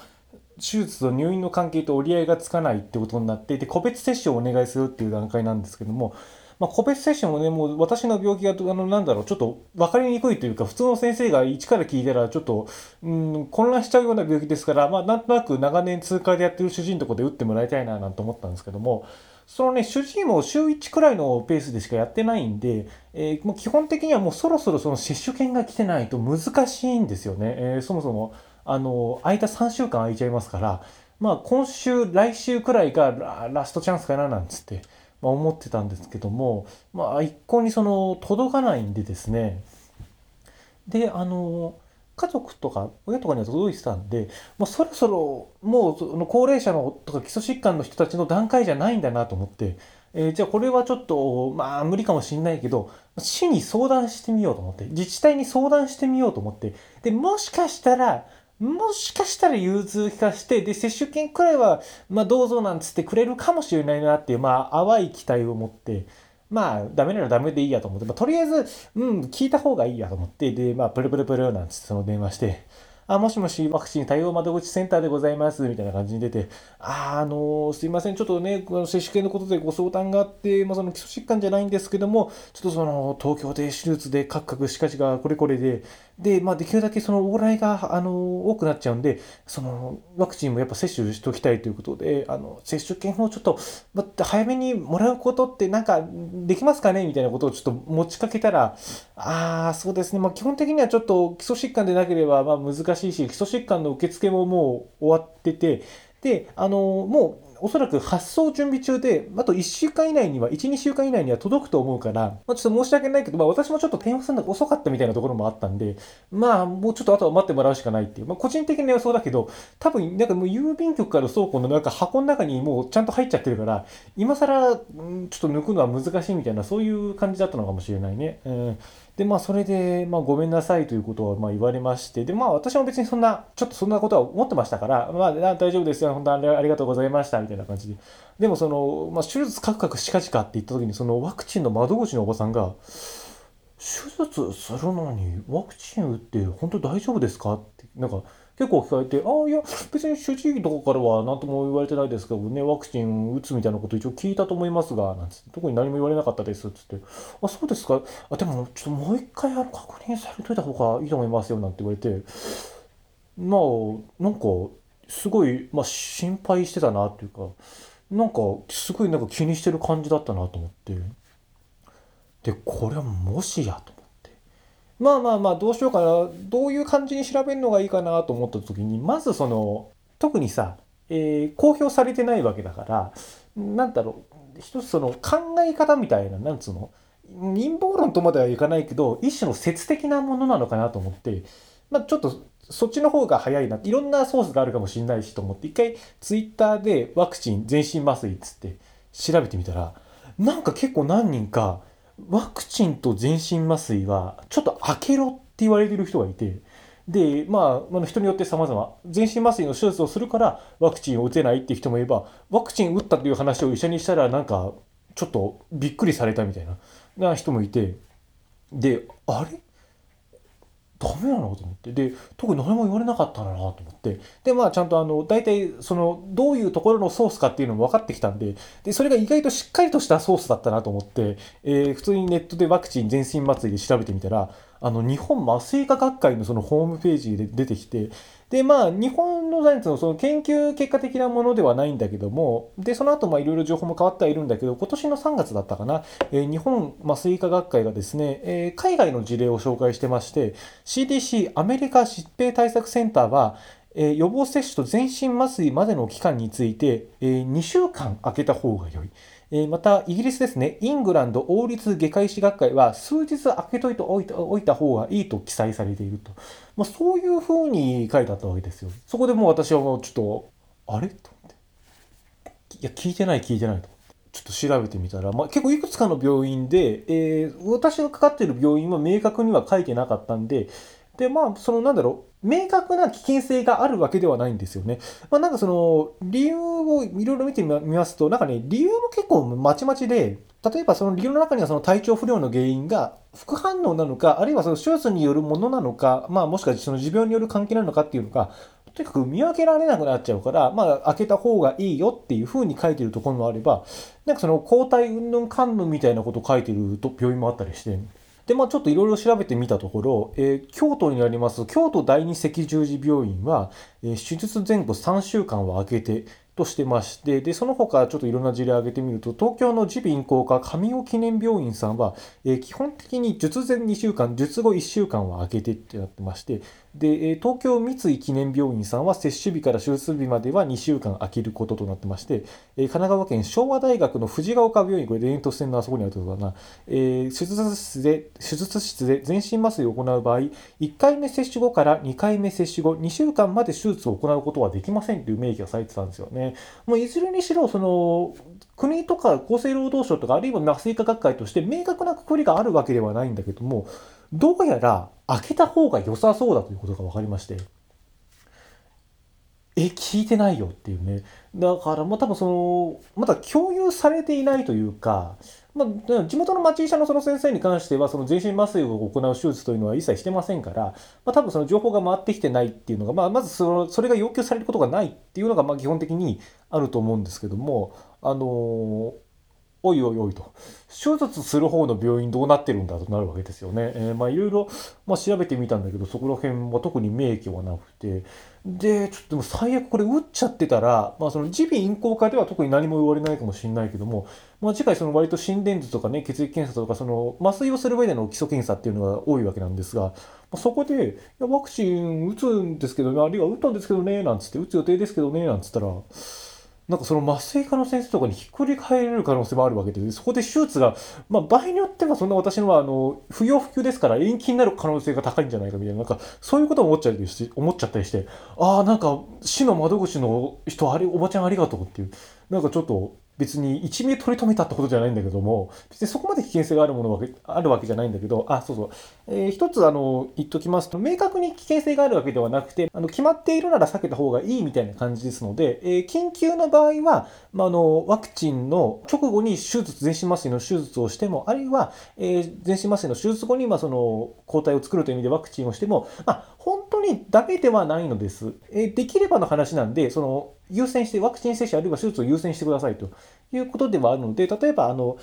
手術と入院の関係と折り合いがつかないってことになっていて、個別接種をお願いするっていう段階なんですけども、まあ、個別接種もね、もう私の病気が、あの、なんだろう、ちょっと分かりにくいというか、普通の先生が一から聞いたら、ちょっと、うん、混乱しちゃうような病気ですから、まあ、なんとなく長年通過でやってる主治医のとこで打ってもらいたいな、なんて思ったんですけども、そのね、主治医も週1くらいのペースでしかやってないんで、えー、もう基本的にはもうそろそろその接種券が来てないと難しいんですよね。えー、そもそも、あの、空いた3週間空いちゃいますから、まあ今週、来週くらいがラストチャンスかななんつって、まあ、思ってたんですけども、まあ一向にその届かないんでですね、で、あの、家族とか親とかには届いてたんで、もうそろそろもうその高齢者のとか基礎疾患の人たちの段階じゃないんだなと思って、えー、じゃあこれはちょっとまあ無理かもしんないけど市に相談してみようと思って自治体に相談してみようと思ってでもしかしたらもしかしたら融通聞かして、で、接種券くらいは、まあ、どうぞなんつってくれるかもしれないなっていう、まあ、淡い期待を持って、まあ、ダメならダメでいいやと思って、まあ、とりあえず、うん、聞いた方がいいやと思って、で、まあ、プルプルプルなんつってその電話して、あ、もしもし、ワクチン対応窓口センターでございます、みたいな感じに出て、あ、あのすいません、ちょっとね、この接種券のことでご相談があって、まあ、その基礎疾患じゃないんですけども、ちょっとその、東京で手術でカクカクしかしがこれこれで、で、まあ、できるだけその往来が、あの多くなっちゃうんで、その、ワクチンもやっぱ接種しておきたいということで、あの、接種券をちょっと、ま、早めにもらうことってなんかできますかね？みたいなことをちょっと持ちかけたら、ああ、そうですね、まあ、基本的にはちょっと基礎疾患でなければ、まあ、難しいし、基礎疾患の受付ももう終わってて、で、あのもう、おそらく発送準備中で、あと1週間以内には、1、2週間以内には届くと思うから、まあ、ちょっと申し訳ないけど、まあ、私もちょっと電話するのが遅かったみたいなところもあったんで、まあ、もうちょっとあとは待ってもらうしかないっていう、まあ、個人的な予想だけど、多分、なんかもう郵便局から倉庫のなんか箱の中にもうちゃんと入っちゃってるから、今更、ちょっと抜くのは難しいみたいな、そういう感じだったのかもしれないね。うんで、まあ、それで、まあ、ごめんなさいということをまあ言われまして、で、まあ、私も別にそんな、ちょっとそんなことは思ってましたから、まあ、大丈夫ですよ、本当にありがとうございました、みたいな感じで。でも、その、まあ、手術カクカクしかじかって言った時に、そのワクチンの窓口のおばさんが、手術するのにワクチン打って本当大丈夫ですか？って、なんか、結構聞かれて、ああ、いや、別に主治医とかからは何とも言われてないですけどね、ワクチン打つみたいなこと一応聞いたと思いますが、なんつって、特に何も言われなかったです、つって、あ、そうですか、あ、でも、ちょっともう一回あの確認されといた方がいいと思いますよ、なんて言われて、まあ、なんか、すごい、まあ、心配してたなっていうか、なんか、すごいなんか気にしてる感じだったなと思って、で、これはもしやと。まあまあまあどうしようかな。どういう感じに調べるのがいいかなと思った時にまずその特にさ、えー、公表されてないわけだからなんだろう。一つその考え方みたいななんつうの？陰謀論とまではいかないけど一種の説的なものなのかなと思って、まあ、ちょっとそっちの方が早いな。いろんなソースがあるかもしれないしと思って一回ツイッターでワクチン全身麻酔っつって調べてみたらなんか結構何人かワクチンと全身麻酔はちょっと開けろって言われてる人がいてでまあ人によって様々。全身麻酔の手術をするからワクチンを打てないって人もいればワクチン打ったという話を医者にしたらなんかちょっとびっくりされたみたいなな人もいて。であれ？ダメなの？と思って。で特に何も言われなかったんだなと思って。でまあちゃんとあの大体そのどういうところのソースかっていうのも分かってきたんで。でそれが意外としっかりとしたソースだったなと思って、えー、普通にネットでワクチン全身祭りで調べてみたらあの日本麻酔科学会のそのホームページで出てきてで、まあ、日本の財のその研究結果的なものではないんだけども、で、その後、まあ、いろいろ情報も変わってはいるんだけど、今年の3月だったかな、えー、日本麻酔科学会がですね、えー、海外の事例を紹介してまして、CDC アメリカ疾病対策センターは、え、予防接種と全身麻酔までの期間について、え、2週間空けた方が良い。えまた、イギリスですね、イングランド王立外科医師学会は、数日空けといておいた方がいいと記載されていると。まあ、そういうふうに書いてあったわけですよ。そこでもう私はもうちょっと、あれ？と思って。いや、聞いてない聞いてないと。ちょっと調べてみたら、まあ、結構いくつかの病院で、えー、私がかかっている病院は明確には書いてなかったんで、で、まあ、そのなんだろう、明確な危険性があるわけではないんですよね。まあ、なんかその、理由をいろいろ見てみますと、なんかね、理由も結構まちまちで、例えばその理由の中にはその体調不良の原因が副反応なのか、あるいはその手術によるものなのか、まあもしくはその持病による関係なのかっていうのが、とにかく見分けられなくなっちゃうから、まあ開けた方がいいよっていうふうに書いてるところもあれば、なんかその抗体云々関連みたいなこと書いてると病院もあったりして、で、まあ、ちょっといろいろ調べてみたところ、えー、京都にあります京都第二赤十字病院は、えー、手術前後3週間は空けて、としてまして、で、その他ちょっといろんな事例を挙げてみると、東京の耳鼻咽喉科上尾記念病院さんは、えー、基本的に術前2週間、術後1週間は空けてってなってまして、で、東京三井記念病院さんは接種日から手術日までは2週間空けることとなってまして、神奈川県昭和大学の藤ヶ丘病院、これ、レント線のあそこにあるところだな、え、手術室で、手術室で全身麻酔を行う場合、1回目接種後から2回目接種後、2週間まで手術を行うことはできませんという明記がされてたんですよね。もういずれにしろ、その、国とか厚生労働省とか、あるいは麻酔科学会として明確なくくりがあるわけではないんだけども、どうやら開けた方が良さそうだということが分かりまして、え、聞いてないよっていうね。だから、まあ多分その、まだ共有されていないというか、まあ、地元の町医者のその先生に関しては、その全身麻酔を行う手術というのは一切してませんから、まあ、多分その情報が回ってきてないっていうのが、まあ、まずそのそれが要求されることがないっていうのが、まあ基本的にあると思うんですけども、あのーおいおいおいと。手術する方の病院どうなってるんだとなるわけですよね。えー、まあいろいろ、まあ、調べてみたんだけど、そこら辺は特に明記はなくて。で、ちょっとでも最悪これ打っちゃってたら、まあその耳鼻咽喉科では特に何も言われないかもしれないけども、まあ次回その割と心電図とかね、血液検査とか、その麻酔をする上での基礎検査っていうのが多いわけなんですが、まあ、そこで、いや、ワクチン打つんですけどね、あるいは打ったんですけどね、なんつって、打つ予定ですけどね、なんつったら、なんかその麻酔科の先生とかにひっくり返れる可能性もあるわけで、そこで手術が、まあ場合によってはそんな私のはあの、不要不急ですから延期になる可能性が高いんじゃないかみたいな、なんかそういうことも思っちゃったりして、思っちゃったりして、ああ、なんか市の窓口の人、あれ、おばちゃんありがとうっていう、なんかちょっと別に一命取り留めたってことじゃないんだけども、別にそこまで危険性があるものはあるわけじゃないんだけど、あ、そうそう。えー、一つあの、言っときますと、明確に危険性があるわけではなくて、あの、決まっているなら避けた方がいいみたいな感じですので、えー、緊急の場合は、まあ、の、ワクチンの直後に手術、全身麻酔の手術をしても、あるいは、えー、全身麻酔の手術後に、まあ、その、抗体を作るという意味でワクチンをしても、まあ、本当にダメではないのです。え、できればの話なんで、その、優先して、ワクチン接種あるいは手術を優先してくださいということではあるので、例えば、あの、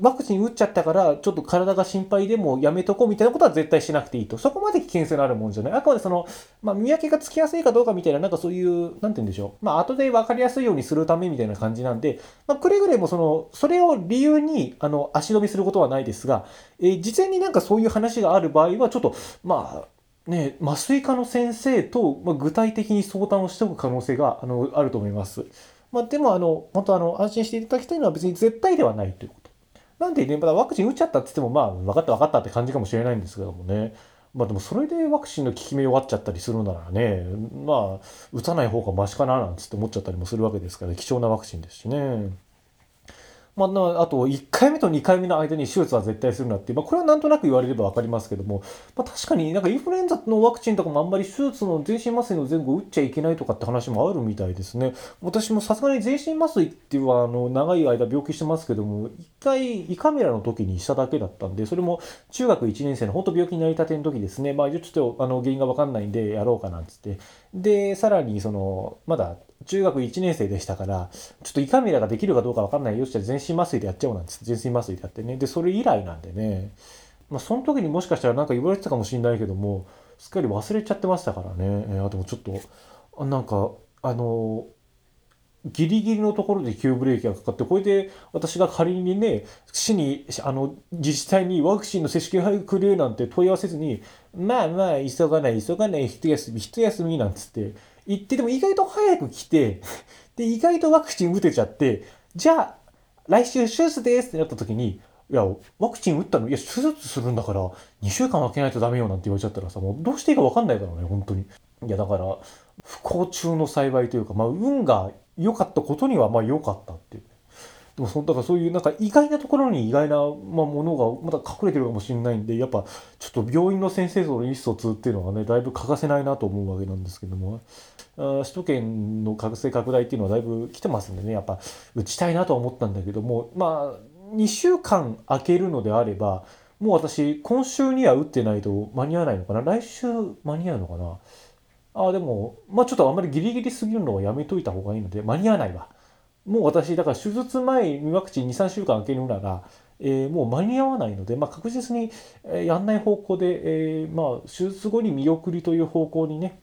ワクチン打っちゃったから、ちょっと体が心配でもやめとこうみたいなことは絶対しなくていいと。そこまで危険性のあるもんじゃない。あくまでその、まあ、見分けがつきやすいかどうかみたいな、なんかそういう、なんて言うんでしょう。まあ、後で分かりやすいようにするためみたいな感じなんで、まあ、くれぐれもその、それを理由に、あの、足止めすることはないですが、えー、事前になんかそういう話がある場合は、ちょっと、まあ、ね、麻酔科の先生と、まあ、具体的に相談をしておく可能性があのあると思います。まあ、でもあの、本当あの安心していただきたいのは別に絶対ではないということ。なんでね、まだワクチン打っちゃったって言っても、まあ、分かった分かったって感じかもしれないんですけどもね。まあでもそれでワクチンの効き目弱っちゃったりするならね、まあ、打たない方がマシかななんつって思っちゃったりもするわけですから、貴重なワクチンですしね。まあ、あと1回目と2回目の間に手術は絶対するなっていう、まあ、これはなんとなく言われれば分かりますけども、まあ、確かになんかインフルエンザのワクチンとかもあんまり手術の全身麻酔の前後打っちゃいけないとかって話もあるみたいですね。私もさすがに全身麻酔っていうのはあの長い間病気してますけども、1回胃カメラの時にしただけだったんで、それも中学1年生の本当病気になりたての時ですね、まあちょっとあの原因が分かんないんでやろうかなんつって、で、さらにその、まだ中学1年生でしたから、ちょっと胃カメラができるかどうかわかんないよっしゃ全身麻酔でやっちゃおうなんつって全身麻酔でやってね。で、それ以来なんでね。まあ、その時にもしかしたらなんか言われてたかもしれないけども、すっかり忘れちゃってましたからね。えー、あでもちょっと、あなんか、あのギリギリのところで急ブレーキがかかって、これで私が仮にね、市に、あの、自治体にワクチンの接種券くれなんて問い合わせずに、まあまあ、急がない、急がない、一休み、一休みなんつって、行ってでも意外と早く来て、で、意外とワクチン打てちゃって、じゃあ、来週手術ですってなった時に、いや、ワクチン打ったの？いや、手術するんだから、2週間空けないとダメよなんて言われちゃったらさ、もうどうしていいかわかんないからね、本当に。いや、だから、不幸中の幸いというか、まあ、運が良かったことには、まあ良かったっていう。でもそだからそういうなんか意外なところに意外な、まあ、ものがまだ隠れてるかもしれないんでやっぱちょっと病院の先生との意思疎通っていうのはねだいぶ欠かせないなと思うわけなんですけども首都圏の覚醒拡大っていうのはだいぶ来てますんでねやっぱ打ちたいなとは思ったんだけどもまあ2週間空けるのであればもう私今週には打ってないと間に合わないのかな来週間に合うのかなあでもまあちょっとあんまりギリギリすぎるのはやめといた方がいいので間に合わないわ。もう私、だから手術前にワクチン2、3週間空けるなら、えー、もう間に合わないので、まあ、確実にやんない方向で、えー、まあ、手術後に見送りという方向にね、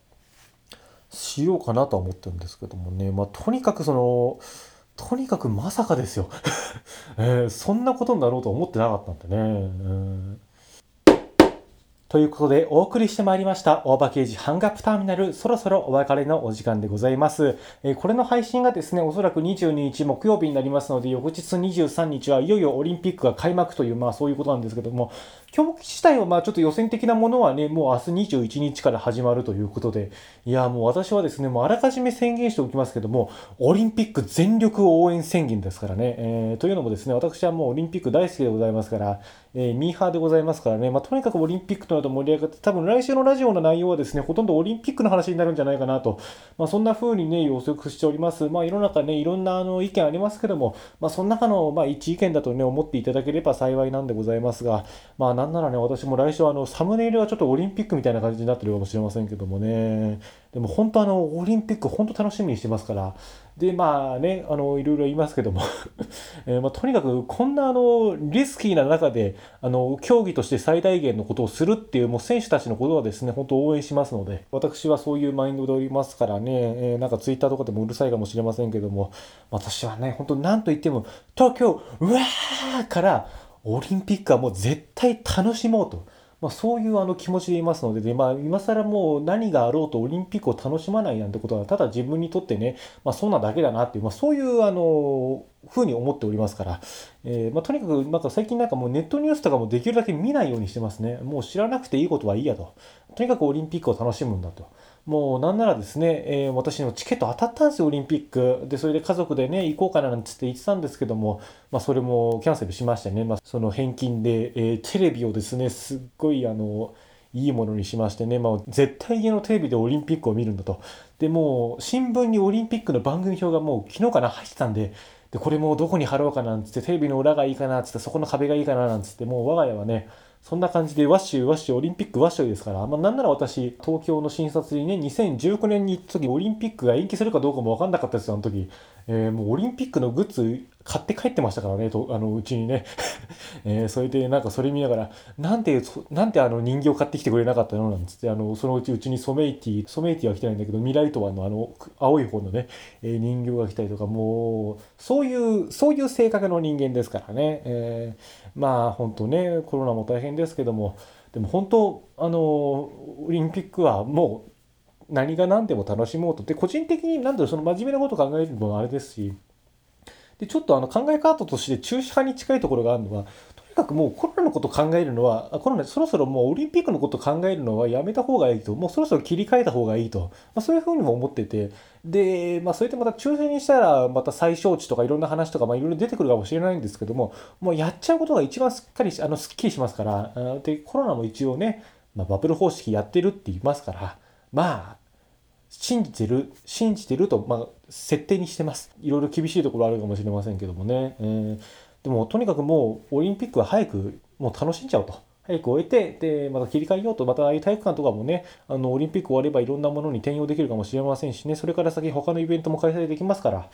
しようかなとは思ってるんですけどもね、まあ、とにかくその、とにかくまさかですよ、えー、そんなことになろうと思ってなかったんでね。うん。ということで、お送りしてまいりました、大場刑事ハンガップターミナル、そろそろお別れのお時間でございます。えー、これの配信がですね、おそらく22日木曜日になりますので、翌日23日はいよいよオリンピックが開幕という、まあそういうことなんですけども、競技自体はまあちょっと予選的なものはね、もう明日21日から始まるということで、いや、もう私はですね、もうあらかじめ宣言しておきますけども、オリンピック全力応援宣言ですからね、えー、というのもですね、私はもうオリンピック大好きでございますから、えー、ミーハーでございますからね、まあ、とにかくオリンピックとなると盛り上がって、多分来週のラジオの内容はですね、ほとんどオリンピックの話になるんじゃないかなと、まあ、そんな風にね、予測しております。まあ、世の中ね、いろんなあの意見ありますけども、まあ、その中の、まあ、一意見だとね、思っていただければ幸いなんでございますが、まあ、なんならね、私も来週あの、サムネイルはちょっとオリンピックみたいな感じになってるかもしれませんけどもね、でも本当あの、オリンピック本当楽しみにしてますから、で、まあね、あの、いろいろ言いますけども。えー、まあ、とにかくこんなあの、リスキーな中で、あの、競技として最大限のことをするっていう、もう選手たちのことはですね、本当応援しますので、私はそういうマインドでおりますからね、えー、なんかツイッターとかでもうるさいかもしれませんけども、私はね、本当なんと言っても、東京、うわーから、オリンピックはもう絶対楽しもうと。まあ、そういうあの気持ちでいますので、でまあ、今更もう何があろうとオリンピックを楽しまないなんてことは、ただ自分にとってね、まあ、そうなだけだなっていう、まあ、そういうあのふうに思っておりますから、えーま、とにかくなんか最近なんかもうネットニュースとかもできるだけ見ないようにしてますね。もう知らなくていいことはいいやと。とにかくオリンピックを楽しむんだと。もうなんならですね、えー、私のチケット当たったんですよ、オリンピック。で、それで家族でね、行こうかななんつって言ってたんですけども、まあ、それもキャンセルしましてね、まあ、その返金で、えー、テレビをですね、すっごいあの、いいものにしましてね、まあ、絶対家のテレビでオリンピックを見るんだと。で、もう、新聞にオリンピックの番組表がもう昨日から入ってたんで、で、これもうどこに貼ろうかなんつって、テレビの裏がいいかなつって、そこの壁がいいかななんつって、もう我が家はね、そんな感じでワッシュワッシュオリンピックワッシュですから、まあ、なんなら私東京の診察にね2019年に行った時オリンピックが延期するかどうかも分かんなかったですよあの時、えー、もうオリンピックのグッズ買って帰ってましたからねとあのうちにね、えー、それでなんかそれ見ながらなんてなんてあの人形買ってきてくれなかったのなんつってあのそのうちうちにソメイティソメイティは来てないんだけどミライトワのあの青い方のね、えー、人形が来たりとかもうそういうそういう性格の人間ですからね、えー、まあ本当ねコロナも大変ですけどもでも本当あのオリンピックはもう何が何でも楽しもうと。で個人的に何だろうその真面目なこと考えるのもあれですし。でちょっとあの考え方として中止派に近いところがあるのはとにかくもうコロナのこと考えるのはコロナそろそろもうオリンピックのこと考えるのはやめた方がいいと。もうそろそろ切り替えた方がいいと、まあ、そういうふうにも思ってて。で、まあ、それでまた抽選にしたらまた最小値とかいろんな話とか、まあ、いろいろ出てくるかもしれないんですけどももうやっちゃうことが一番すっかりあのすっきりしますから。でコロナも一応ね、まあ、バブル方式やってるって言いますから。まあ信じてる信じてると、まあ、設定にしてます。いろいろ厳しいところあるかもしれませんけどもね、えー、でもとにかくもうオリンピックは早くもう楽しんじゃうと。早く終えて、で、また切り替えようと、またああいう体育館とかもね、あの、オリンピック終わればいろんなものに転用できるかもしれませんしね、それから先他のイベントも開催できますから、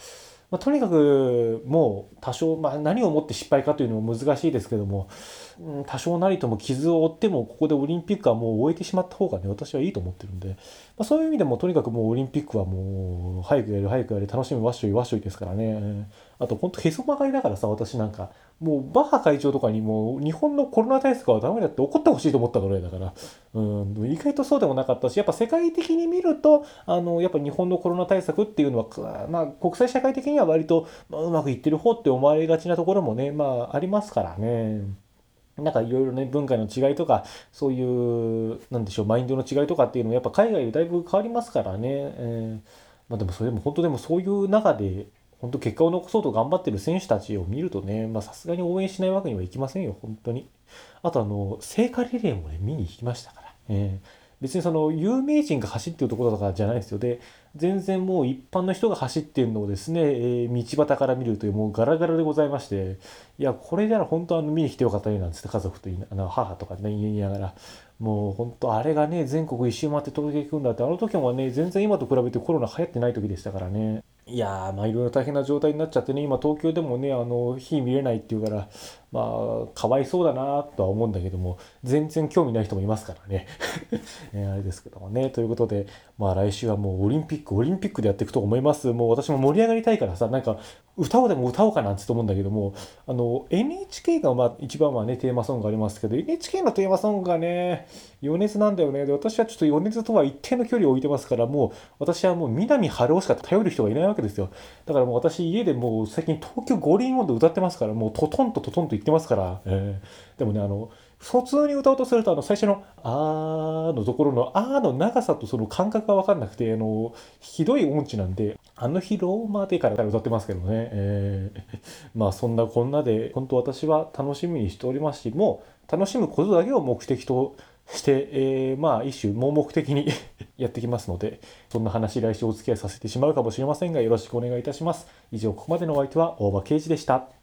まあ、とにかくもう多少、まあ、何をもって失敗かというのも難しいですけども、うん、多少なりとも傷を負ってもここでオリンピックはもう終えてしまった方がね私はいいと思ってるんで、まあ、そういう意味でもとにかくもうオリンピックはもう早くやる早くやる楽しみわっしょいわっしょいですからね。あと本当へそ曲がりだからさ私なんかもうバッハ会長とかにも日本のコロナ対策はダメだって怒ってほしいと思ったぐらいだから、うん、意外とそうでもなかったし、やっぱ世界的に見ると、あの、やっぱ日本のコロナ対策っていうのは、まあ、国際社会的には割と、まあ、うまくいってる方って思われがちなところもね、まあ、ありますからね。なんかいろいろね、文化の違いとか、そういう、なんでしょう、マインドの違いとかっていうのも、やっぱ海外でだいぶ変わりますからね。えー、まあでもそれでも本当でもそういう中で、本当結果を残そうと頑張ってる選手たちを見るとね、まさすがに応援しないわけにはいきませんよ、本当に。あとあの、聖火リレーもね、見に行きましたから。えー、別にその有名人が走ってるところとかじゃないですよ。で、全然もう一般の人が走ってるのをですね、えー、道端から見るというもうガラガラでございまして、いや、これなら本当あの見に来てよかったねなんつって家族とあの母とかね、言いながら、もう本当あれがね、全国一周回って届け行くんだって、あの時もね、全然今と比べてコロナ流行ってない時でしたからね。いや、まあいろいろ大変な状態になっちゃってね、今東京でもね、あの、火見れないっていうから、まあかわいそうだなとは思うんだけども全然興味ない人もいますからね。えあれですけどもね。ということでまあ来週はもうオリンピックオリンピックでやっていくと思います。もう私も盛り上がりたいからさなんか歌をでも歌おうかなって思うんだけどもあの NHK がまあ一番はねテーマソングありますけど NHK のテーマソングがね余熱なんだよね。で私はちょっと余熱とは一定の距離を置いてますからもう私はもう南春夫しか頼る人がいないわけですよ。だからもう私家でもう最近東京五輪音頭歌ってますからもうトトンとトトンと言ってますから、えー、でもねあの普通に歌おうとするとあの最初の「あー」のところの「あー」の長さとその感覚が分かんなくてあのひどい音痴なんであの日ローマでから歌ってますけどね、えー、まあそんなこんなで本当私は楽しみにしておりますしもう楽しむことだけを目的として、えー、まあ一種盲目的に やってきますのでそんな話来週お付き合いさせてしまうかもしれませんがよろしくお願いいたします。以上ここまでのお相手は大場啓二でした。